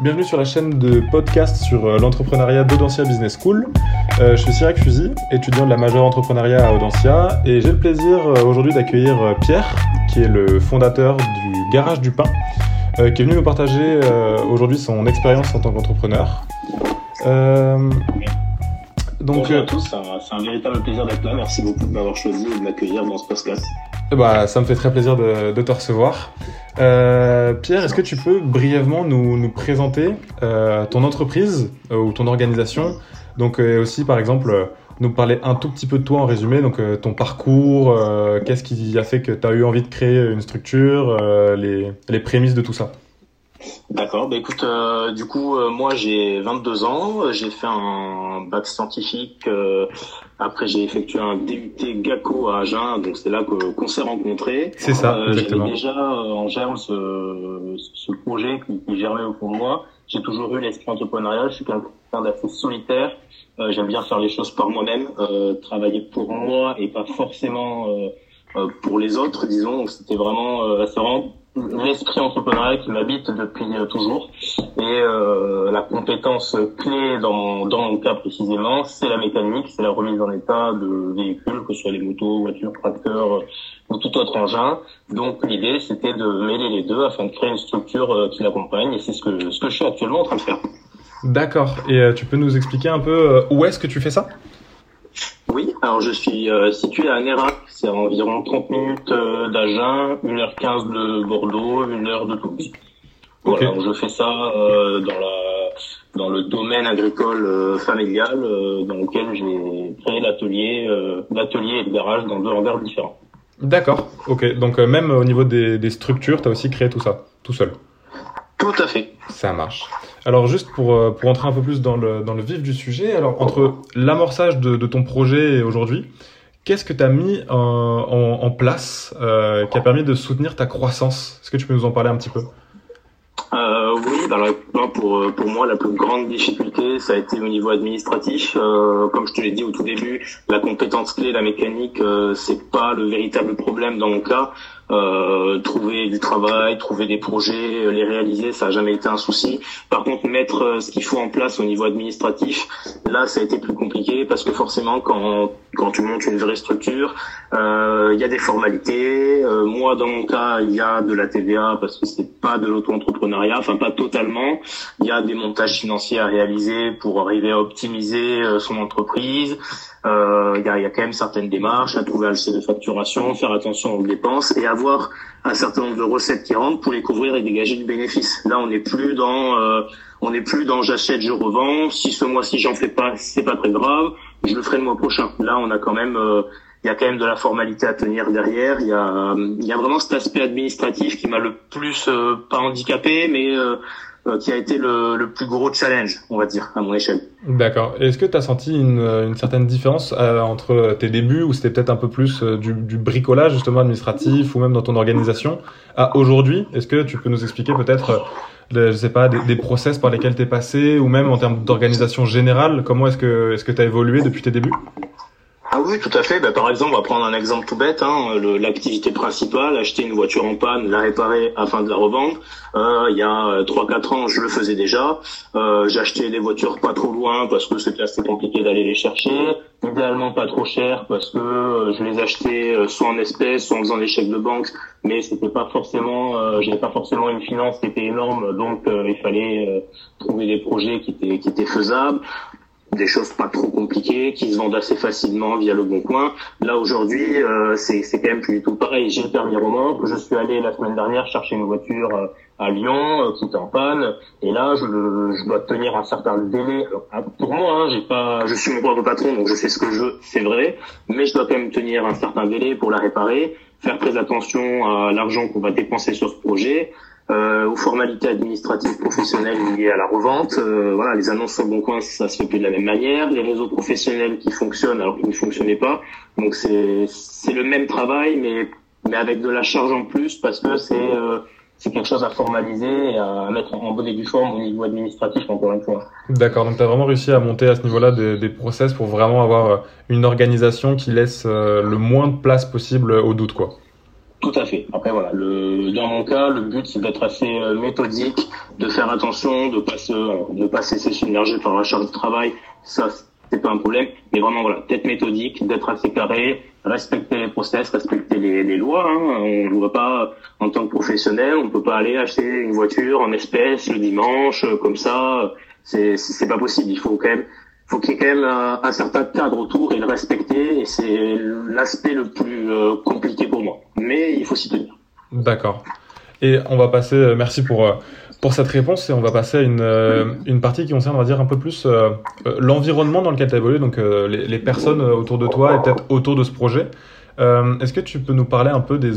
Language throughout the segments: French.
Bienvenue sur la chaîne de podcast sur euh, l'entrepreneuriat d'Audencia Business School. Euh, je suis Cyril Fusil, étudiant de la majeure entrepreneuriat à Audencia, et j'ai le plaisir euh, aujourd'hui d'accueillir Pierre, qui est le fondateur du Garage du Pain, euh, qui est venu nous partager euh, aujourd'hui son expérience en tant qu'entrepreneur. Donc, Bonjour à tous, c'est un, c'est un véritable plaisir d'être là. Merci beaucoup de m'avoir choisi et de m'accueillir dans ce podcast. Bah, ça me fait très plaisir de, te recevoir. Euh, Pierre, est-ce que tu peux brièvement nous, nous présenter euh, ton entreprise euh, ou ton organisation? Donc aussi par exemple nous parler un tout petit peu de toi en résumé, donc ton parcours, qu'est-ce qui a fait que tu as eu envie de créer une structure, les, les prémices de tout ça? D'accord, bah écoute, euh, du coup, euh, moi j'ai 22 ans, j'ai fait un bac scientifique, euh, après j'ai effectué un DUT GACO à Agen, donc c'est là que- qu'on s'est rencontrés. C'est ça, Euh, exactement. J'avais déjà euh, en germe ce, ce projet qui, qui germait au fond de moi. J'ai toujours eu l'esprit entrepreneurial, je suis quelqu'un d'assez solitaire. Euh, J'aime bien faire les choses par moi-même, euh, travailler pour moi et pas forcément pour les autres, disons. Donc c'était vraiment, euh, vraiment l'esprit entrepreneurial qui m'habite depuis euh, toujours. Et euh, la compétence clé dans dans mon cas précisément, c'est la mécanique, c'est la remise en état de véhicules, que ce soit les motos, voitures, tracteurs euh, ou tout autre engin. Donc l'idée, c'était de mêler les deux afin de créer une structure euh, qui l'accompagne. Et c'est ce que, ce que je suis actuellement en train de faire. D'accord, et tu peux nous expliquer un peu où est-ce que tu fais ça? Oui, alors je suis euh, situé à Nérac, c'est à environ 30 minutes euh, d'Agen, 1h15 de Bordeaux, 1h de Toulouse. Voilà, donc je fais ça euh, dans la dans le domaine agricole familial dans lequel j'ai créé l'atelier l'atelier et le garage dans deux hangars différents. D'accord, ok, donc même au niveau des, des structures, tu as aussi créé tout ça, tout seul. Tout à fait. Ça marche. Alors juste pour, euh, pour entrer un peu plus dans le, dans le vif du sujet, alors entre l'amorçage de, de ton projet et aujourd'hui, qu'est-ce que tu as mis en, en, en place euh, qui a permis de soutenir ta croissance? Est-ce que tu peux nous en parler un petit peu? Euh, oui, moi, pour, euh, pour moi, la plus grande difficulté, ça a été au niveau administratif. Euh, comme je te l'ai dit au tout début, la compétence clé, la mécanique, euh, c'est pas le véritable problème dans mon cas. Euh, trouver du travail, trouver des projets, les réaliser, ça a jamais été un souci. Par contre, mettre ce qu'il faut en place au niveau administratif, là, ça a été plus compliqué parce que forcément, quand quand tu montes une vraie structure, il y a des formalités. Moi, dans mon cas, il y a de la TVA parce que c'est pas de l'auto-entrepreneuriat, enfin pas totalement. Il y a des montages financiers à réaliser pour arriver à optimiser euh, son entreprise. Euh, Il y, a, il y a quand même certaines démarches à trouver lycée de facturation, faire attention aux dépenses et avoir un certain nombre de recettes qui rentrent pour les couvrir et dégager du bénéfice. Là, on n'est plus dans euh, on n'est plus dans j'achète, je revends. Si ce mois-ci j'en fais pas, c'est pas très grave. Je le ferai le mois prochain. Là, on a quand même euh, il y a quand même de la formalité à tenir derrière. Il y a, vraiment cet aspect administratif qui m'a le plus euh, pas handicapé, mais euh, euh, qui a été le, plus gros challenge, on va dire, à mon échelle. D'accord. Est-ce que tu as senti une, certaine différence entre tes débuts, où c'était peut-être un peu plus du, bricolage justement administratif, ou même dans ton organisation, à aujourd'hui? Est-ce que tu peux nous expliquer peut-être, je sais pas, des, des process par lesquels tu es passé, ou même en termes d'organisation générale, comment est-ce que tu as évolué depuis tes débuts? Ah oui, tout à fait. Bah, par exemple, on va prendre un exemple tout bête. Hein, L'activité principale, acheter une voiture en panne, la réparer afin de la revendre. Euh, il y a euh, 3-4 ans, je le faisais déjà. Euh, J'achetais des voitures pas trop loin parce que c'était assez compliqué d'aller les chercher. Idéalement pas trop cher parce que euh, je les achetais euh, soit en espèces, soit en faisant des chèques de banque. Mais c'était pas forcément, euh, j'avais pas forcément une finance qui était énorme, donc euh, il fallait euh, trouver des projets qui étaient qui étaient faisables des choses pas trop compliquées qui se vendent assez facilement via le bon coin. Là aujourd'hui, euh, c'est quand même plus du tout pareil. J'ai le permis roman. Je suis allé la semaine dernière chercher une voiture euh, à Lyon euh, qui était en panne et là je, je dois tenir un certain délai. Ah, pour moi, hein, j'ai pas, je suis mon propre patron donc je fais ce que je veux, c'est vrai, mais je dois quand même tenir un certain délai pour la réparer, faire très attention à l'argent qu'on va dépenser sur ce projet euh, aux formalités administratives professionnelles liées à la revente. Euh, voilà, les annonces sur le bon coin, ça se fait de la même manière. Les réseaux professionnels qui fonctionnent alors qu'ils ne fonctionnaient pas. Donc c'est c'est le même travail, mais mais avec de la charge en plus parce que c'est euh, c'est quelque chose à formaliser et à mettre en bonne et due forme au niveau administratif encore une fois. D'accord, donc tu as vraiment réussi à monter à ce niveau-là des, des process pour vraiment avoir une organisation qui laisse euh, le moins de place possible au doute, quoi. Tout à fait. Après voilà, le, dans mon cas, le but c'est d'être assez euh, méthodique, de faire attention, de pas se, de pas se laisser submerger par la charge de travail. Ça, c'est pas un problème. Mais vraiment voilà, d'être méthodique, d'être assez carré, respecter les process, respecter les, les lois. Hein. On ne voit pas en tant que professionnel, on peut pas aller acheter une voiture en espèces le dimanche euh, comme ça. C'est c'est pas possible. Il faut quand même faut qu'il y ait quand même un, certain cadre autour et le respecter. Et c'est l'aspect le plus euh, compliqué pour moi. Mais il faut s'y tenir. D'accord. Et on va passer, euh, merci pour, euh, pour cette réponse, et on va passer à une, une partie qui concerne, on va dire, un peu plus l'environnement dans lequel tu as évolué, donc les, personnes autour de toi et peut-être autour de ce projet. Est-ce que tu peux nous parler un peu des,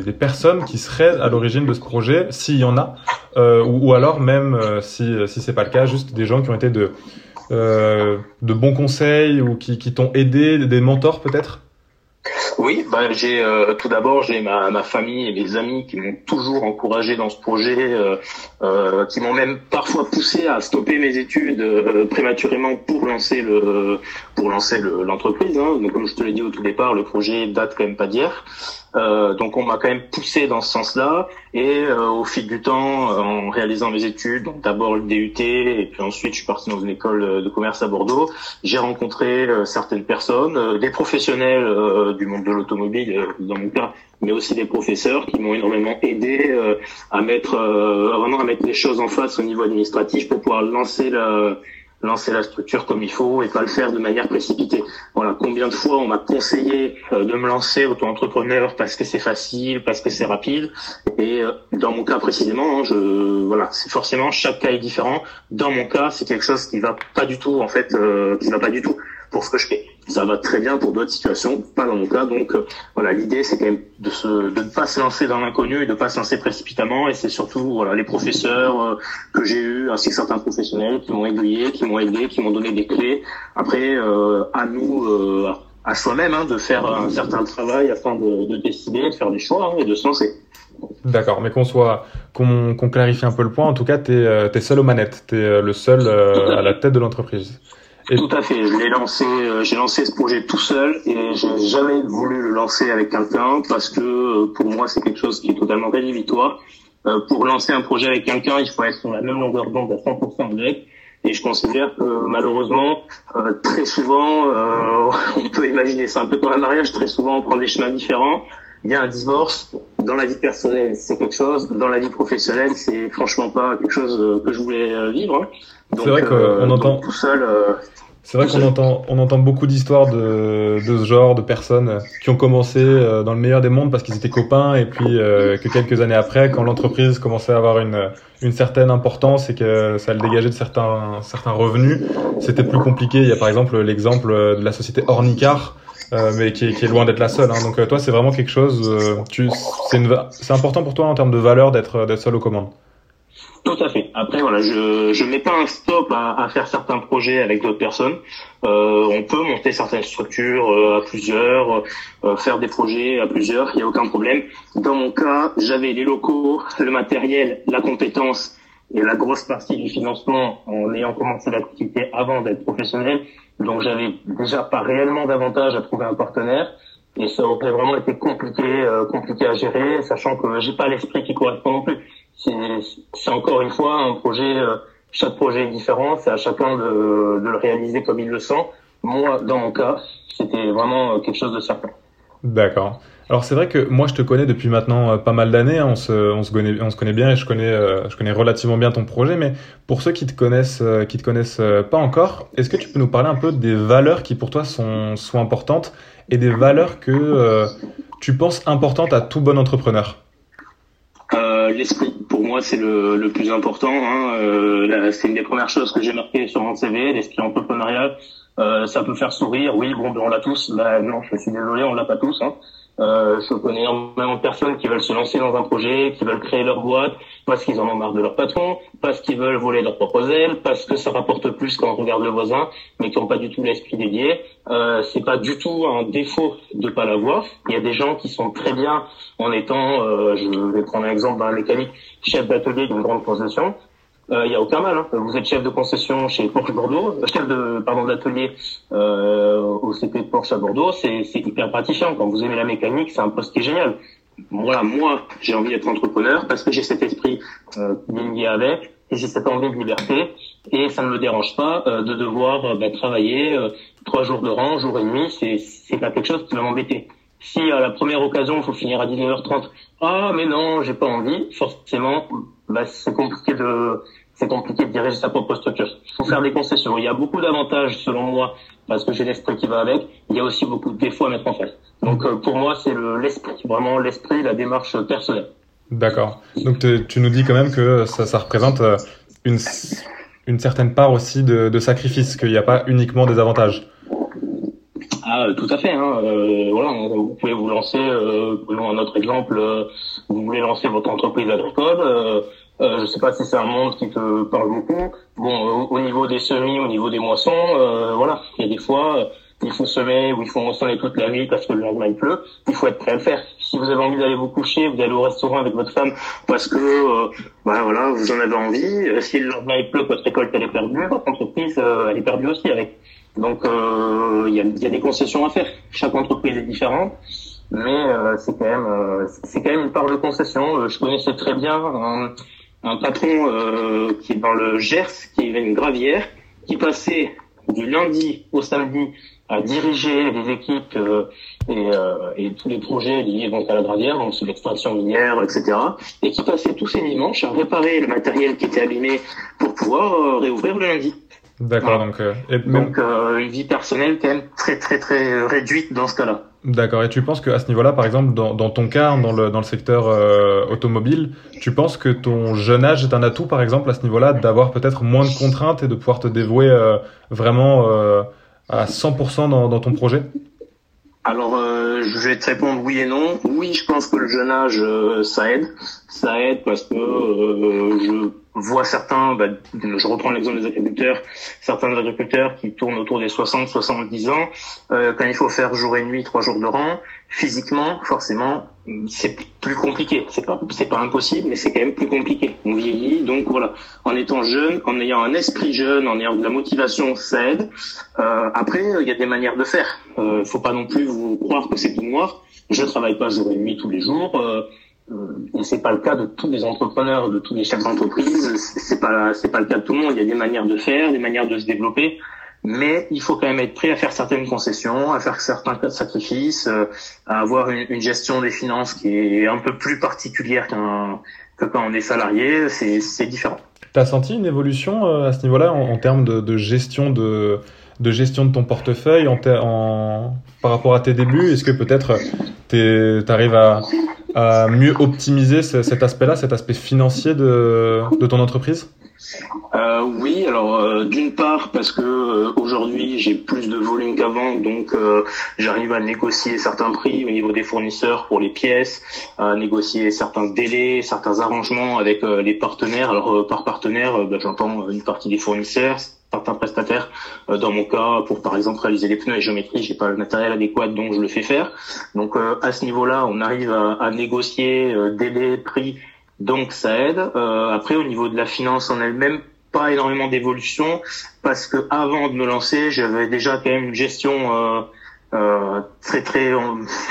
des, personnes qui seraient à l'origine de ce projet, s'il y en a, ou, alors même, si, si c'est pas le cas, juste des gens qui ont été de, euh, de bons conseils ou qui, qui t'ont aidé, des mentors peut-être? Oui, bah, j'ai euh, tout d'abord j'ai ma, ma famille et mes amis qui m'ont toujours encouragé dans ce projet, euh, euh, qui m'ont même parfois poussé à stopper mes études prématurément pour lancer le pour lancer l'entreprise. hein. Donc comme je te l'ai dit au tout départ, le projet date quand même pas d'hier. Euh, donc on m'a quand même poussé dans ce sens-là. Et euh, au fil du temps, euh, en réalisant mes études, donc d'abord le DUT et puis ensuite je suis parti dans une école de commerce à Bordeaux, j'ai rencontré certaines personnes, des professionnels du monde de l'automobile dans mon cas, mais aussi des professeurs qui m'ont énormément aidé à mettre vraiment à mettre les choses en face au niveau administratif pour pouvoir lancer la lancer la structure comme il faut et pas le faire de manière précipitée. Voilà, combien de fois on m'a conseillé euh, de me lancer auto-entrepreneur parce que c'est facile, parce que c'est rapide. Et euh, dans mon cas précisément, hein, je voilà, c'est forcément chaque cas est différent. Dans mon cas, c'est quelque chose qui va pas du tout en fait, euh, qui va pas du tout pour ce que je fais. Ça va très bien pour d'autres situations, pas dans mon cas. Donc euh, voilà, l'idée c'est quand même de, se, de ne pas se lancer dans l'inconnu et de ne pas se lancer précipitamment. Et c'est surtout voilà les professeurs euh, que j'ai eus, ainsi que certains professionnels qui m'ont aiguillé, qui m'ont aidé, qui m'ont donné des clés. Après, euh, à nous, à soi-même, hein, de faire un certain travail afin de, de décider, de faire des choix hein, et de se lancer. D'accord, mais qu'on soit, qu'on clarifie un peu le point. En tout cas, tu es, es, seul aux manettes, tu es le seul à la tête de l'entreprise. Tout à fait. Je l'ai lancé, euh, j'ai lancé ce projet tout seul et j'ai jamais voulu le lancer avec quelqu'un parce que euh, pour moi c'est quelque chose qui est totalement rédhibitoire. Euh, pour lancer un projet avec quelqu'un, il faut être sur la même longueur d'onde à 100% avec. Et je considère que malheureusement, très souvent, on peut imaginer ça un peu comme un mariage, très souvent on prend des chemins différents. Il y a un divorce. Dans la vie personnelle, c'est quelque chose. Dans la vie professionnelle, c'est franchement pas quelque chose que je voulais vivre. C'est vrai qu'on entend tout seul. C'est vrai qu'on entend, on entend beaucoup d'histoires de, de ce genre, de personnes qui ont commencé euh, dans le meilleur des mondes parce qu'ils étaient copains et puis euh, que quelques années après, quand l'entreprise commençait à avoir une, une certaine importance et que ça le dégageait de certains, certains revenus, c'était plus compliqué. Il y a par exemple l'exemple de la société Ornicar, euh, mais qui est, qui est, loin d'être la seule. Hein. Donc toi, c'est vraiment quelque chose. tu, c'est important pour toi en termes de valeur d'être d'être seul aux commandes? Tout à fait. Après, voilà, je je mets pas un stop à, à faire certains projets avec d'autres personnes. Euh, on peut monter certaines structures euh, à plusieurs, euh, faire des projets à plusieurs, il n'y a aucun problème. Dans mon cas, j'avais les locaux, le matériel, la compétence et la grosse partie du financement en ayant commencé l'activité avant d'être professionnel. Donc, j'avais déjà pas réellement d'avantage à trouver un partenaire. Et ça aurait vraiment été compliqué, euh, compliqué à gérer, sachant que j'ai pas l'esprit qui correspond non plus c'est encore une fois un projet, euh, chaque projet est différent, c'est à chacun de, de, le réaliser comme il le sent. Moi, dans mon cas, c'était vraiment euh, quelque chose de certain. D'accord. Alors c'est vrai que moi je te connais depuis maintenant euh, pas mal d'années, hein. on, se, on, se connaît, on se connaît bien et je connais, je connais relativement bien ton projet, mais pour ceux qui te connaissent, qui te connaissent pas encore, est-ce que tu peux nous parler un peu des valeurs qui pour toi sont, sont importantes et des valeurs que tu penses importantes à tout bon entrepreneur? L'esprit, pour moi, c'est le, plus important. Hein. Euh, c'est une des premières choses que j'ai marquées sur mon CV, l'esprit entrepreneurial. Euh, ça peut faire sourire, oui, bon, ben, on l'a tous. Bah, non, je suis désolé, on l'a pas tous. Hein. Euh, je connais énormément de personnes qui veulent se lancer dans un projet, qui veulent créer leur boîte parce qu'ils en ont marre de leur patron, parce qu'ils veulent voler leurs propres ailes, parce que ça rapporte plus quand on regarde le voisin, mais qui n'ont pas du tout l'esprit dédié. Euh, c'est pas du tout un défaut de pas l'avoir. Il y a des gens qui sont très bien en étant, euh, je vais prendre un exemple d'un mécanique, chef d'atelier d'une grande concession il euh, n'y a aucun mal. Hein. Vous êtes chef de concession chez Porsche Bordeaux, euh, chef de pardon d'atelier euh, au CP Porsche à Bordeaux, c'est hyper gratifiant. Quand vous aimez la mécanique, c'est un poste qui est génial. voilà, moi, j'ai envie d'être entrepreneur parce que j'ai cet esprit euh, lié avec et j'ai cette envie de liberté et ça ne me dérange pas euh, de devoir euh, bah, travailler euh, trois jours de rang, jour et demi, c'est pas quelque chose qui va m'embêter. Si à la première occasion, il faut finir à 19h30, ah mais non, j'ai pas envie, forcément, bah, c'est compliqué de c'est compliqué de diriger sa propre structure. Il faut faire des concessions. Il y a beaucoup d'avantages selon moi parce que j'ai l'esprit qui va avec. Il y a aussi beaucoup de défauts à mettre en face. Donc pour moi, c'est l'esprit, vraiment l'esprit, la démarche personnelle. D'accord. Donc tu nous dis quand même que ça, ça représente une, une certaine part aussi de, de sacrifice, qu'il n'y a pas uniquement des avantages. Ah, tout à fait. Hein. Euh, voilà, vous pouvez vous lancer, euh, prenons un autre exemple, euh, vous voulez lancer votre entreprise agricole. Euh, euh, je sais pas si c'est un monde qui te parle beaucoup. Bon, au, niveau des semis, au niveau des moissons, euh, voilà, il y a des fois, il faut semer ou il faut moissonner toute la nuit parce que le lendemain il pleut. Il faut être prêt à le faire. Si vous avez envie d'aller vous coucher, vous allez au restaurant avec votre femme parce que, euh, bah, voilà, vous en avez envie. Si le lendemain il pleut, votre récolte elle est perdue, votre entreprise elle est perdue aussi avec. Donc il y a, y, a, des concessions à faire. Chaque entreprise est différente mais euh, c'est quand même euh, c'est quand même une part de concession. je connaissais très bien un, un patron euh, qui est dans le Gers, qui est une gravière, qui passait du lundi au samedi à diriger les équipes euh, et, euh, et, tous les projets liés donc à la gravière, donc l'extraction minière, etc. Et qui passait tous ces dimanches à réparer le matériel qui était abîmé pour pouvoir euh, réouvrir le lundi. D'accord, donc euh, et donc euh, une vie personnelle quand même très très très réduite dans ce cas-là. D'accord. Et tu penses qu'à ce niveau-là, par exemple, dans, dans, ton cas, dans le, dans le secteur euh, automobile, tu penses que ton jeune âge est un atout, par exemple, à ce niveau-là, d'avoir peut-être moins de contraintes et de pouvoir te dévouer euh, vraiment euh, à 100% dans, dans ton projet? Alors, euh, je vais te répondre oui et non. Oui, je pense que le jeune âge, euh, ça aide. Ça aide parce que euh, je vois certains, bah, je reprends l'exemple des agriculteurs, certains agriculteurs qui tournent autour des 60, 70 ans, quand il faut faire jour et nuit, trois jours de rang, physiquement, forcément, c'est plus compliqué. C'est pas, c'est pas impossible, mais c'est quand même plus compliqué. On vieillit, donc voilà. En étant jeune, en ayant un esprit jeune, en ayant de la motivation, ça aide. Euh, après, il y a des manières de faire. Euh, faut pas non plus vous croire que c'est tout noir. Je travaille pas jour et nuit tous les jours. Euh, et c'est pas le cas de tous les entrepreneurs, de tous les chefs d'entreprise. C'est pas, c'est pas le cas de tout le monde. Il y a des manières de faire, des manières de se développer mais il faut quand même être prêt à faire certaines concessions, à faire certains sacrifices, euh, à avoir une, une, gestion des finances qui est un peu plus particulière qu'un que quand on est salarié, c'est différent. Tu as senti une évolution euh, à ce niveau-là en, en, termes de, de, gestion de, de gestion de ton portefeuille en, en par rapport à tes débuts? Est-ce que peut-être tu arrives à, à mieux optimiser cet aspect-là, cet aspect financier de, de ton entreprise? Euh, oui, alors euh, d'une part parce que euh, aujourd'hui j'ai plus de volume qu'avant, donc euh, j'arrive à négocier certains prix au niveau des fournisseurs pour les pièces, à négocier certains délais, certains arrangements avec euh, les partenaires. Alors par partenaire, bah, j'entends une partie des fournisseurs, certains prestataires. dans mon cas, pour par exemple réaliser les pneus et géométrie, j'ai pas le matériel adéquat, donc je le fais faire. Donc à ce niveau-là, on arrive à, à négocier délai, prix donc ça aide. Euh, après, au niveau de la finance en elle-même, pas énormément d'évolution parce que avant de me lancer, j'avais déjà quand même une gestion euh, euh, très très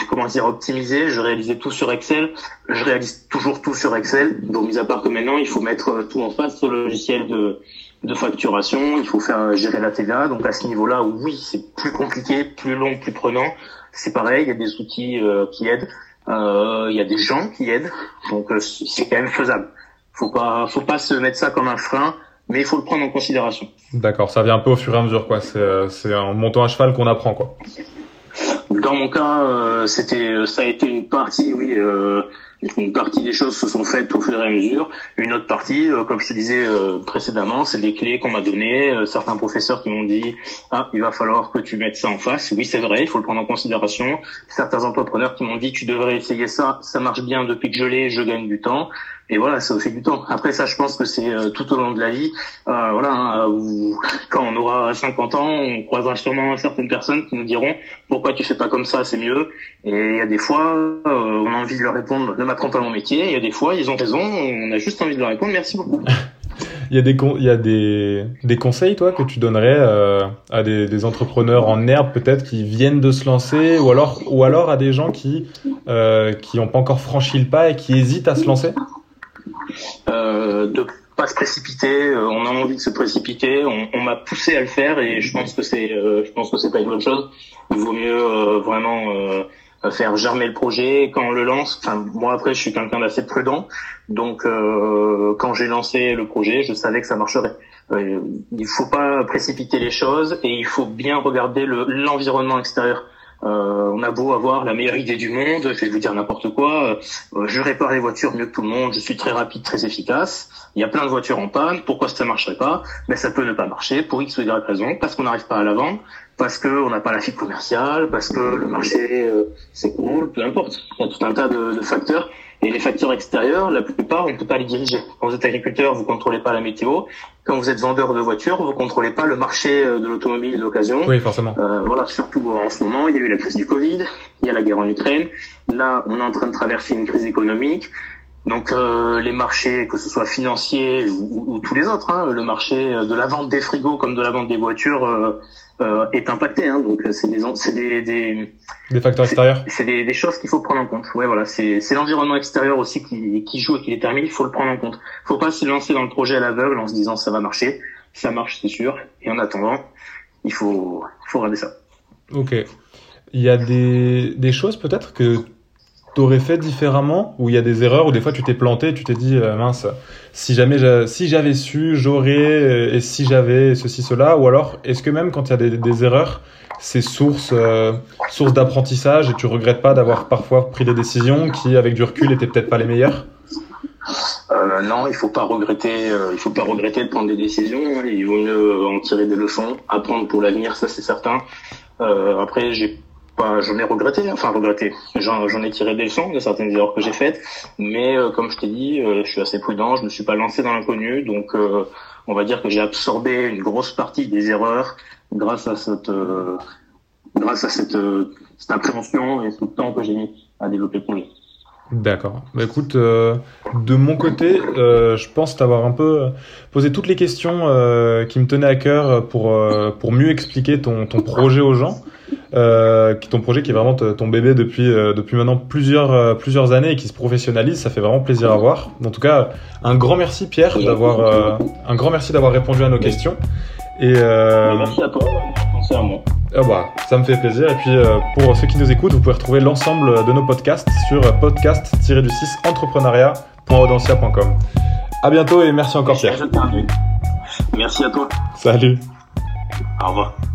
comment dire optimisée. Je réalisais tout sur Excel. Je réalise toujours tout sur Excel. Donc mis à part que maintenant, il faut mettre tout en face sur logiciel de de facturation. Il faut faire gérer la TVA. Donc à ce niveau-là, oui, c'est plus compliqué, plus long, plus prenant. C'est pareil. Il y a des outils euh, qui aident. Il euh, y a des gens qui aident, donc euh, c'est quand même faisable. Faut pas, faut pas se mettre ça comme un frein, mais il faut le prendre en considération. D'accord, ça vient un peu au fur et à mesure, quoi. C'est, euh, c'est en montant à cheval qu'on apprend, quoi. Dans mon cas, c'était, ça a été une partie, oui. Euh, une partie des choses se sont faites au fur et à mesure. Une autre partie, comme je te disais précédemment, c'est des clés qu'on m'a données. certains professeurs qui m'ont dit ah il va falloir que tu mettes ça en face. Oui c'est vrai, il faut le prendre en considération. Certains entrepreneurs qui m'ont dit tu devrais essayer ça, ça marche bien depuis que je l'ai, je gagne du temps. Et voilà, ça fait du temps. Après ça, je pense que c'est euh, tout au long de la vie. Euh, voilà, hein, où, quand on aura 50 ans, on croisera sûrement certaines personnes qui nous diront pourquoi tu fais pas comme ça, c'est mieux. Et il y a des fois, euh, on a envie de leur répondre ne m'apprends pas mon métier. Il y a des fois, ils ont raison. On a juste envie de leur répondre merci beaucoup. Il y a des, il y a des, des conseils, toi, que tu donnerais euh, à des, des, entrepreneurs en herbe, peut-être, qui viennent de se lancer, ou alors, ou alors à des gens qui euh, qui n'ont pas encore franchi le pas et qui hésitent à se lancer? Euh, De pas se précipiter. Euh, on a envie de se précipiter. On, on m'a poussé à le faire et je pense que c'est, je pense que c'est pas une bonne chose. Il vaut mieux vraiment faire germer le projet quand on le lance. Enfin, moi après, je suis quelqu'un d'assez prudent, donc euh, quand j'ai lancé le projet, je savais que ça marcherait. Euh, il faut pas précipiter les choses et il faut bien regarder l'environnement extérieur. Euh, on a beau avoir la meilleure idée du monde, je vais vous dire n'importe quoi, euh, je répare les voitures mieux que tout le monde, je suis très rapide, très efficace. Il y a plein de voitures en panne, pourquoi ça marcherait pas? Mais ça peut ne pas marcher pour X ou Y raison, parce qu'on n'arrive pas à la vendre, parce qu'on n'a pas la fibre commerciale, parce que le marché euh, c'est cool, peu importe. Il y a tout un tas de facteurs et les facteurs extérieurs, la plupart, on ne peut pas les diriger. Quand vous êtes agriculteur, vous contrôlez pas la météo. Quand vous êtes vendeur de voitures, vous contrôlez pas le marché euh, de l'automobile d'occasion. Oui, forcément. Euh, voilà, surtout en ce moment, il y a eu la crise du Covid, il y a la guerre en Ukraine. Là, on est en train de traverser une crise économique. Donc euh, les marchés, que ce soit financiers ou, ou, tous les autres, hein, le marché de la vente des frigos comme de la vente des voitures euh, euh, est impacté. Hein, donc c'est des, c'est des, des, des facteurs extérieurs. C'est des, des, choses qu'il faut prendre en compte. Ouais, voilà, c'est l'environnement extérieur aussi qui, qui joue et qui détermine. Il faut le prendre en compte. Il faut pas se lancer dans le projet à l'aveugle en se disant ça va marcher. Ça marche, c'est sûr. Et en attendant, il faut, faut regarder ça. Ok. Il y a des, des choses peut-être que t'aurais fait différemment ou il y a des erreurs ou des fois tu t'es planté tu t'es dit euh, mince si jamais si j'avais su j'aurais euh, et si j'avais ceci cela ou alors est-ce que même quand il y a des, des erreurs c'est source euh, source d'apprentissage et tu regrettes pas d'avoir parfois pris des décisions qui avec du recul étaient peut-être pas les meilleures? Non, il faut pas regretter. Il faut pas regretter de prendre des décisions. Il vaut mieux en tirer des leçons, apprendre pour l'avenir, ça c'est certain. Après, j'ai pas, j'en ai regretté, enfin regretté. J'en, ai tiré des leçons de certaines erreurs que j'ai faites, mais euh, comme je t'ai dit, euh, je suis assez prudent, je ne suis pas lancé dans l'inconnu, donc euh, on va dire que j'ai absorbé une grosse partie des erreurs grâce à cette, grâce à cette, cette appréhension et ce temps que j'ai mis à développer le projet. D'accord. Bah, écoute, euh, de mon côté, euh, je pense t'avoir un peu posé toutes les questions euh, qui me tenaient à cœur pour pour mieux expliquer ton ton projet aux gens. Ton projet qui est vraiment ton bébé depuis depuis maintenant plusieurs plusieurs années et qui se professionnalise, ça fait vraiment plaisir à voir. En tout cas, un grand merci Pierre d'avoir un grand merci d'avoir répondu à nos questions. Et merci à toi. Merci à moi. Ah bah, ça me fait plaisir. Et puis, euh, pour ceux qui nous écoutent, vous pouvez retrouver l'ensemble de nos podcasts sur podcast-du-6 entrepreneuriat.audencia.com. À bientôt et merci encore, Pierre. Merci à toi. Salut. Au revoir.